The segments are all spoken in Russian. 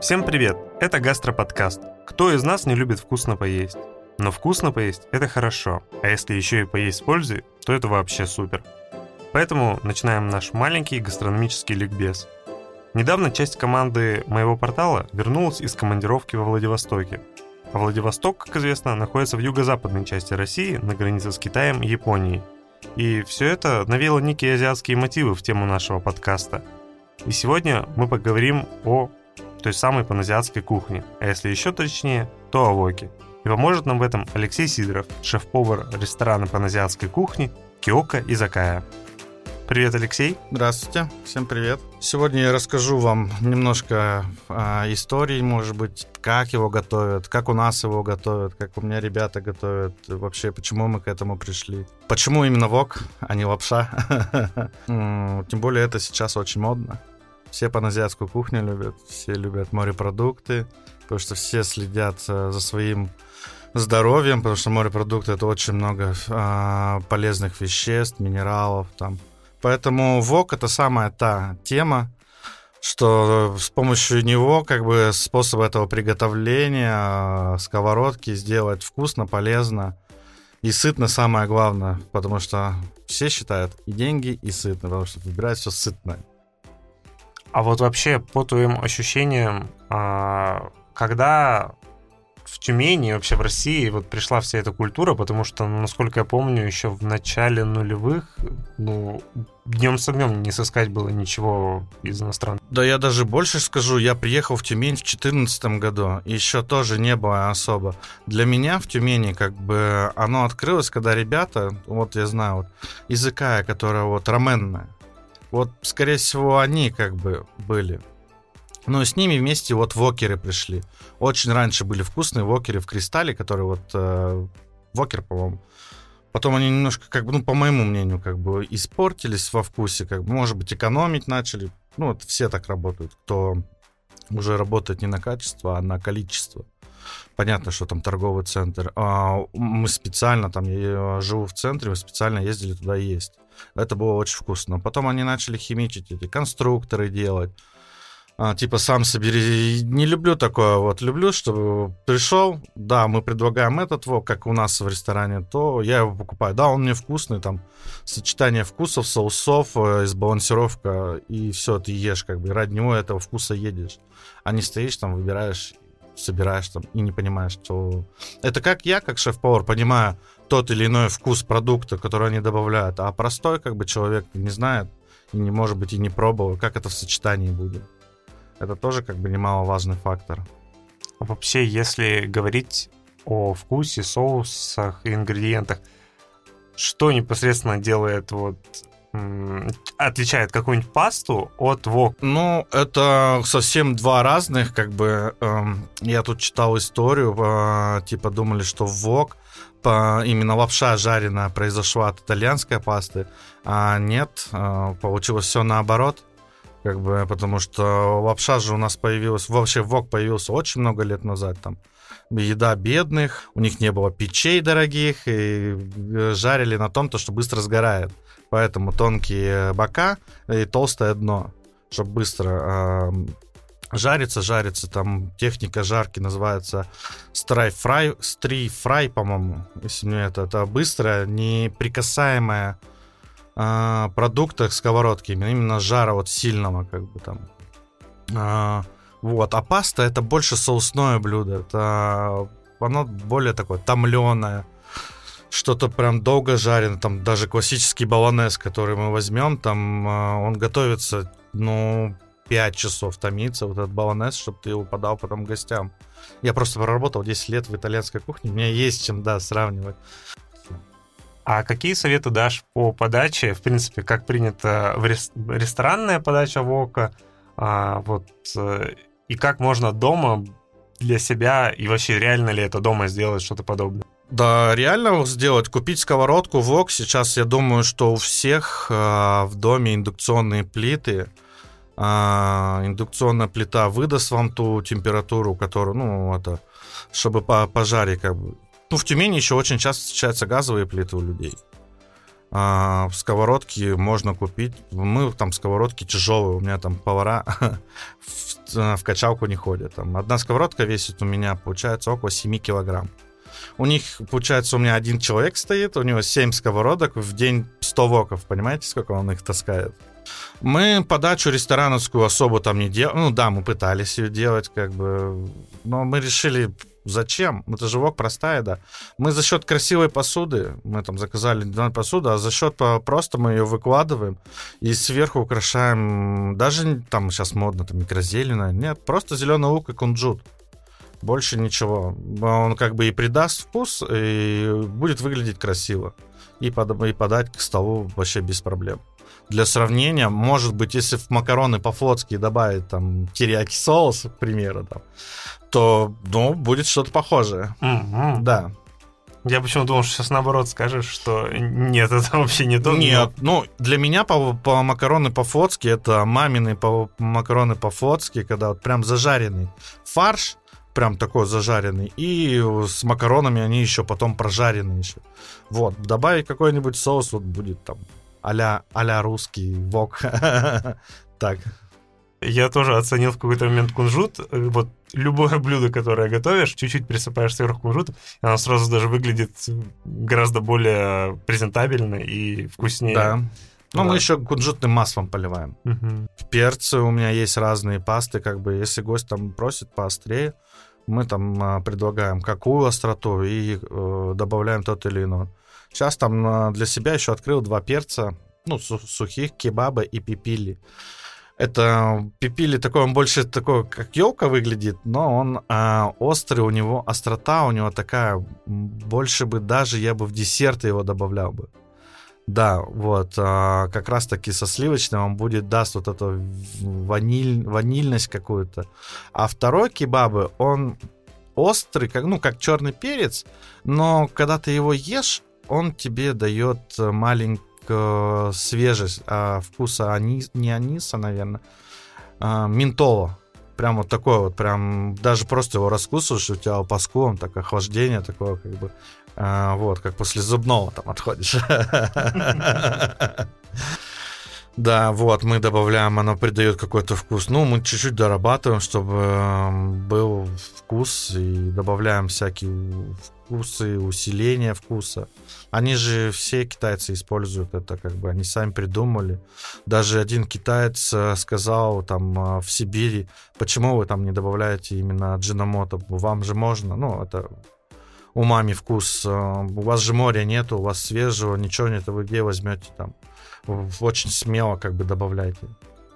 Всем привет! Это гастроподкаст. Кто из нас не любит вкусно поесть? Но вкусно поесть – это хорошо, а если еще и поесть с пользой, то это вообще супер. Поэтому начинаем наш маленький гастрономический ликбез. Недавно часть команды моего портала вернулась из командировки во Владивостоке. А Владивосток, как известно, находится в юго-западной части России, на границе с Китаем и Японией. И все это навело некие азиатские мотивы в тему нашего подкаста. И сегодня мы поговорим о той самой паназиатской кухне, а если еще точнее, то о воке. И поможет нам в этом Алексей Сидоров, шеф-повар ресторана паназиатской кухни Киока Изакая. Привет, Алексей. Здравствуйте, всем привет. Сегодня я расскажу вам немножко а, истории, может быть, как его готовят, как у нас его готовят, как у меня ребята готовят, вообще, почему мы к этому пришли. Почему именно вок, а не лапша. Тем более это сейчас очень модно. Все паназиатскую кухню любят, все любят морепродукты, потому что все следят э, за своим здоровьем, потому что морепродукты это очень много а, полезных веществ, минералов там. Поэтому ВОК это самая та тема, что с помощью него как бы способ этого приготовления а, сковородки сделать вкусно, полезно и сытно самое главное, потому что все считают и деньги, и сытно, потому что выбирают все сытное. А вот вообще по твоим ощущениям, а, когда в Тюмени вообще в России вот пришла вся эта культура, потому что, ну, насколько я помню, еще в начале нулевых, ну, днем с огнем не сыскать было ничего из иностранных. Да я даже больше скажу, я приехал в Тюмень в 2014 году, еще тоже не было особо. Для меня в Тюмени как бы оно открылось, когда ребята, вот я знаю, вот, языка, которая вот раменная, вот, скорее всего, они как бы были. Но с ними вместе вот вокеры пришли. Очень раньше были вкусные вокеры в кристалле, которые вот... Э, вокер, по-моему. Потом они немножко, как бы, ну, по моему мнению, как бы испортились во вкусе, как бы, может быть, экономить начали. Ну, вот все так работают, кто уже работает не на качество, а на количество. Понятно, что там торговый центр. А мы специально, там, я живу в центре, мы специально ездили туда есть. Это было очень вкусно. Потом они начали химичить эти конструкторы делать. А, типа сам собери. Не люблю такое. Вот люблю, чтобы пришел, да, мы предлагаем этот вок, как у нас в ресторане, то я его покупаю. Да, он мне вкусный, там сочетание вкусов, соусов, э, сбалансировка, и все, ты ешь, как бы ради него этого вкуса едешь. А не стоишь там, выбираешь собираешь там и не понимаешь, что... Это как я, как шеф-повар, понимаю тот или иной вкус продукта, который они добавляют, а простой как бы человек не знает и не может быть и не пробовал, как это в сочетании будет. Это тоже как бы немаловажный фактор. Вообще, если говорить о вкусе, соусах и ингредиентах, что непосредственно делает вот отличает какую-нибудь пасту от вок? Ну, это совсем два разных, как бы. Эм, я тут читал историю, э, типа думали, что вок именно лапша жареная произошла от итальянской пасты, а нет, э, получилось все наоборот. Как бы, потому что лапша же у нас появилась, вообще вок появился очень много лет назад там еда бедных, у них не было печей дорогих, и э, жарили на том, то, что быстро сгорает. Поэтому тонкие бока и толстое дно, чтобы быстро э, жарится, жарится. Там техника жарки называется страй-фрай, стрий-фрай, по-моему, если мне это, это быстрая, неприкасаемая э, продукта сковородки, именно жара вот сильного, как бы там. Э, вот, а паста это больше соусное блюдо, это оно более такое томленое, что-то прям долго жарено, там даже классический баланес, который мы возьмем, там а, он готовится, ну, 5 часов томится, вот этот баланес, чтобы ты его подал потом гостям. Я просто проработал 10 лет в итальянской кухне, у меня есть чем, да, сравнивать. А какие советы дашь по подаче, в принципе, как принято в ресторанная подача вока, а, вот, э, и как можно дома для себя, и вообще реально ли это дома сделать что-то подобное? Да, реально сделать, купить сковородку вок. Сейчас я думаю, что у всех э, в доме индукционные плиты. Э, индукционная плита выдаст вам ту температуру, которую, ну, это, чтобы по пожаре как бы. Ну, в Тюмени еще очень часто встречаются газовые плиты у людей. А, сковородки можно купить. Мы там сковородки тяжелые, у меня там повара в, в качалку не ходят. Там одна сковородка весит у меня, получается, около 7 килограмм. У них, получается, у меня один человек стоит, у него 7 сковородок, в день 100 воков. Понимаете, сколько он их таскает? Мы подачу ресторановскую особо там не делали. Ну да, мы пытались ее делать, как бы. Но мы решили, зачем? Это же вок простая, да. Мы за счет красивой посуды, мы там заказали посуду, а за счет просто мы ее выкладываем и сверху украшаем, даже там сейчас модно, там микрозеленое, нет, просто зеленый лук и кунжут. Больше ничего. Он как бы и придаст вкус, и будет выглядеть красиво. И, под, и подать к столу вообще без проблем. Для сравнения, может быть, если в макароны по-флотски добавить там терияки соус, к примеру, там, то, ну, будет что-то похожее. Мгм. Да. Я почему думал, что сейчас наоборот скажешь, что нет, это вообще не то. Нет, ну, для меня по, по макароны по-флотски это мамины по макароны по-флотски, когда вот прям зажаренный фарш, прям такой зажаренный, и с макаронами они еще потом прожарены еще. Вот, добавить какой-нибудь соус, вот будет там а-ля, а русский вок. Так. Я тоже оценил в какой-то момент кунжут. Вот любое блюдо, которое готовишь, чуть-чуть присыпаешь сверху кунжут, и оно сразу даже выглядит гораздо более презентабельно и вкуснее. Да. Ну, мы Да. еще кунжутным маслом поливаем. Мгм. Перцы у меня есть разные пасты, как бы, если гость там просит поострее, мы там а, предлагаем какую остроту и э, добавляем тот или иной. Сейчас там а, для себя еще открыл два перца, ну, су- сухих, кебаба и пипили. Это пипили такой, он больше такой, как елка выглядит, но он а, острый, у него острота, у него такая, больше бы даже я бы в десерты его добавлял бы. Да, вот, а, как раз таки со сливочным он будет, даст вот эту ваниль, ванильность какую-то. А второй кебабы, он острый, как, ну, как черный перец, но когда ты его ешь, он тебе дает э, маленькую свежесть а, вкуса анис, не аниса, наверное, а, ментола. Прям вот такой вот, прям даже просто его раскусываешь, у тебя по скулам так охлаждение такое, как бы, а, вот, как после зубного там отходишь. Да, вот, мы добавляем, оно придает какой-то вкус. Ну, мы чуть-чуть дорабатываем, чтобы эм, был вкус, и добавляем всякие вкусы, усиления вкуса. Они же все китайцы используют это, как бы они сами придумали. Даже один китаец э, сказал там э, в Сибири, почему вы там не добавляете именно джиномото, вам же можно, ну, это у мами вкус, э, у вас же моря нету, у вас свежего, ничего нет, вы где возьмете там? Очень смело как бы добавляйте.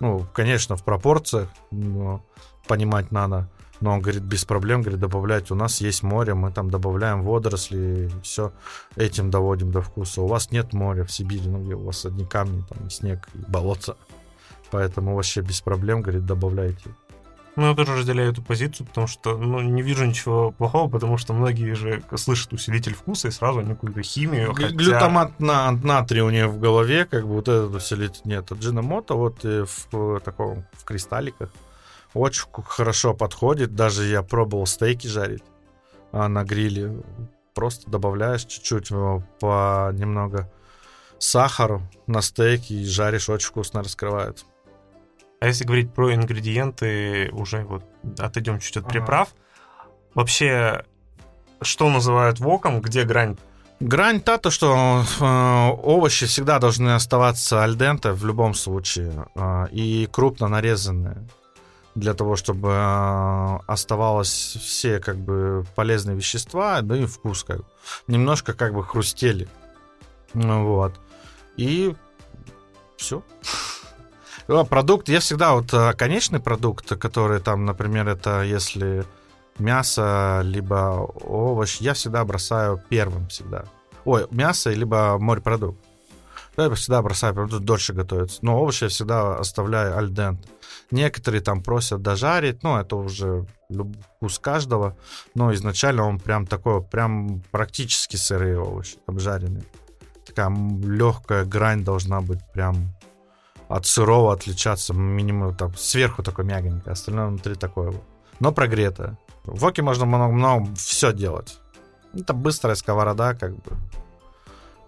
Ну, конечно, в пропорциях, но понимать надо. Но он говорит, без проблем, говорит, добавлять. У нас есть море, мы там добавляем водоросли, все этим доводим до вкуса. У вас нет моря в Сибири, ну где у вас одни камни, там и снег, и болото. Поэтому вообще без проблем, говорит, добавляйте. Ну, я тоже разделяю эту позицию, потому что ну, не вижу ничего плохого, потому что многие же слышат усилитель вкуса и сразу они какую-то химию. Г- хотя- Глютамат на, натрия у нее в голове, как бы вот этот усилитель нет. А Джиномото вот в, э, таком, в кристалликах очень хорошо подходит. Даже я пробовал стейки жарить а, на гриле. Просто добавляешь чуть-чуть э, по немного сахару на стейки и жаришь, очень вкусно раскрывает. А если говорить про ингредиенты, уже вот отойдем чуть от Ага. приправ. Вообще, что называют воком, где грань? Грань та, то, что э, овощи всегда должны оставаться альденте в любом случае э, и крупно нарезанные для того, чтобы э, оставалось все как бы полезные вещества, да и вкус как бы. немножко как бы хрустели, Ну вот и все. Продукт, я всегда вот э, конечный продукт, который там, например, это если мясо, либо овощ, я всегда бросаю первым всегда. Ой, мясо, либо морепродукт. Я всегда бросаю, что дольше готовится. Но овощи я всегда оставляю альдент. Некоторые там просят дожарить, но это уже вкус каждого. Но изначально он прям такой, прям практически сырые овощи, обжаренные. Такая легкая грань должна быть прям от сырого отличаться минимум там сверху такой мягенькое, остальное внутри такое. Но прогретое. В воке можно много, много все делать. Это быстрая сковорода, как бы.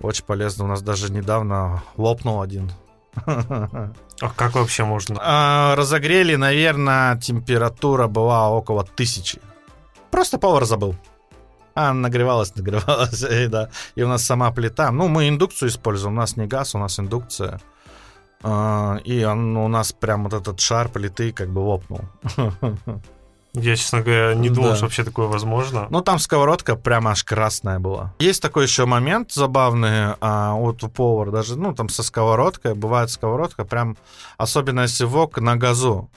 Очень полезно. У нас даже недавно лопнул один. А как вообще можно? А, разогрели, наверное, температура была около тысячи. Просто повар забыл. А, нагревалась, нагревалась, и, да. И у нас сама плита. Ну, мы индукцию используем, у нас не газ, у нас индукция. А, и он, у нас прям вот этот шар плиты как бы лопнул. Я, честно говоря, не думал, Да. что вообще такое возможно. Ну, там сковородка прямо аж красная была. Есть такой еще момент забавный а, вот у повара, даже, ну, там со сковородкой, бывает сковородка, прям, особенно если вок на газу,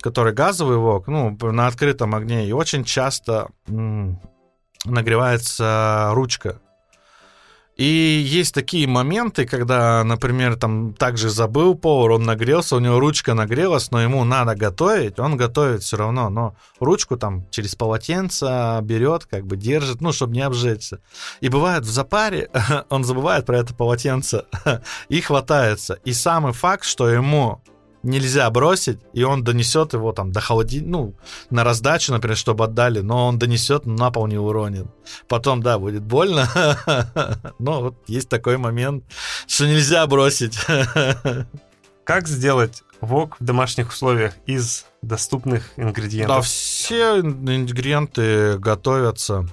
который газовый вок, ну, на открытом огне, и очень часто м, нагревается ручка. И есть такие моменты, когда, например, там также забыл повар, он нагрелся, у него ручка нагрелась, но ему надо готовить, он готовит все равно, но ручку там через полотенце берет, как бы держит, ну, чтобы не обжечься. И бывает в запаре, он забывает про это полотенце и хватается. И самый факт, что ему нельзя бросить, и он донесет его там до холодильника, ну, на раздачу, например, чтобы отдали, но он донесет, на пол не уронит. Потом, да, будет больно, но вот есть такой момент, что нельзя бросить. Как сделать вок в домашних условиях из доступных Да, ингредиентов? все ингредиенты готовятся,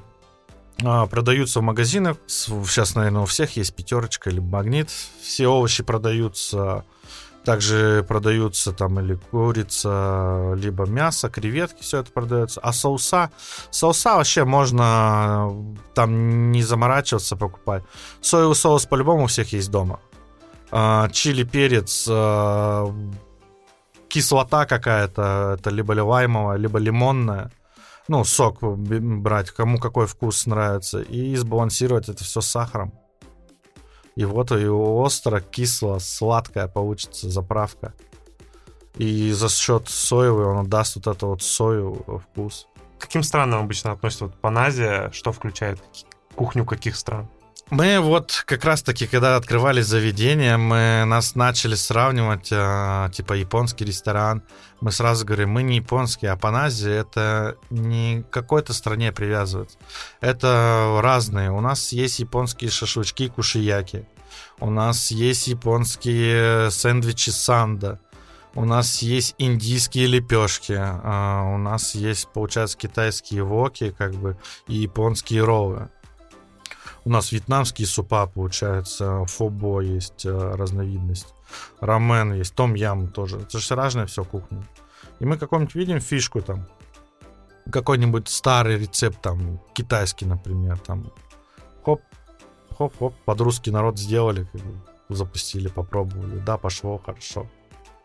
а, продаются в магазинах. Сейчас, наверное, у всех есть пятерочка или магнит. Все овощи продаются. Также продаются там или курица, либо мясо, креветки, все это продается. А соуса, соуса вообще можно э, там не заморачиваться покупать. Соевый соус по-любому у всех есть дома. А, чили, перец, а, кислота какая-то, это либо лимовая, либо лимонная. Ну, сок б- брать, кому какой вкус нравится. И сбалансировать это все с сахаром. И вот и остро, кисло, сладкая получится заправка. И за счет соевой он даст вот это вот сою вкус. К каким странам обычно относят вот паназия? Что включает кухню каких стран? Мы вот как раз-таки, когда открывали заведение, мы нас начали сравнивать, а, типа японский ресторан. Мы сразу говорим, мы не японский, а панази это не какой-то стране привязывается. Это разные. У нас есть японские шашлычки кушияки. У нас есть японские сэндвичи санда. У нас есть индийские лепешки. а, У нас есть, получается, китайские воки, как бы, и японские роллы. У нас вьетнамские супа, получается, фобо есть э, разновидность, рамен есть, том ям тоже. Это же разное все кухня. И мы какую-нибудь видим фишку там, какой-нибудь старый рецепт там, китайский, например, там, хоп, хоп-хоп, под русский народ сделали, как бы, запустили, попробовали, да, пошло, хорошо.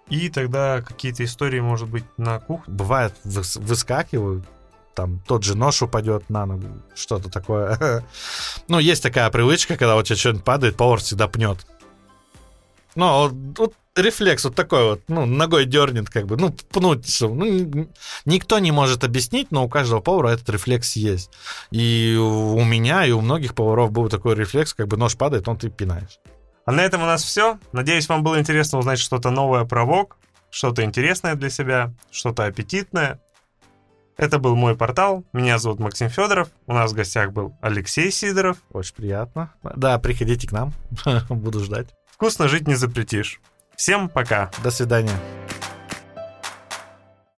И тогда какие-то истории, может быть, на кухне? Бывает, выс- выскакивают, там тот же нож упадет на ногу, что-то такое. Ну, есть такая привычка, когда у тебя что-нибудь падает, повар всегда пнет. Ну, вот, вот рефлекс вот такой вот, ну, ногой дернет, как бы, ну, пнуть. Ну, никто не может объяснить, но у каждого повара этот рефлекс есть. И у меня, и у многих поваров был такой рефлекс, как бы нож падает, он ты пинаешь. А на этом у нас все. Надеюсь, вам было интересно узнать что-то новое про вок, что-то интересное для себя, что-то аппетитное. Это был мой портал. Меня зовут Максим Федоров. У нас в гостях был Алексей Сидоров. Очень приятно. Да, приходите к нам, буду ждать. Вкусно жить не запретишь. Всем пока. До свидания.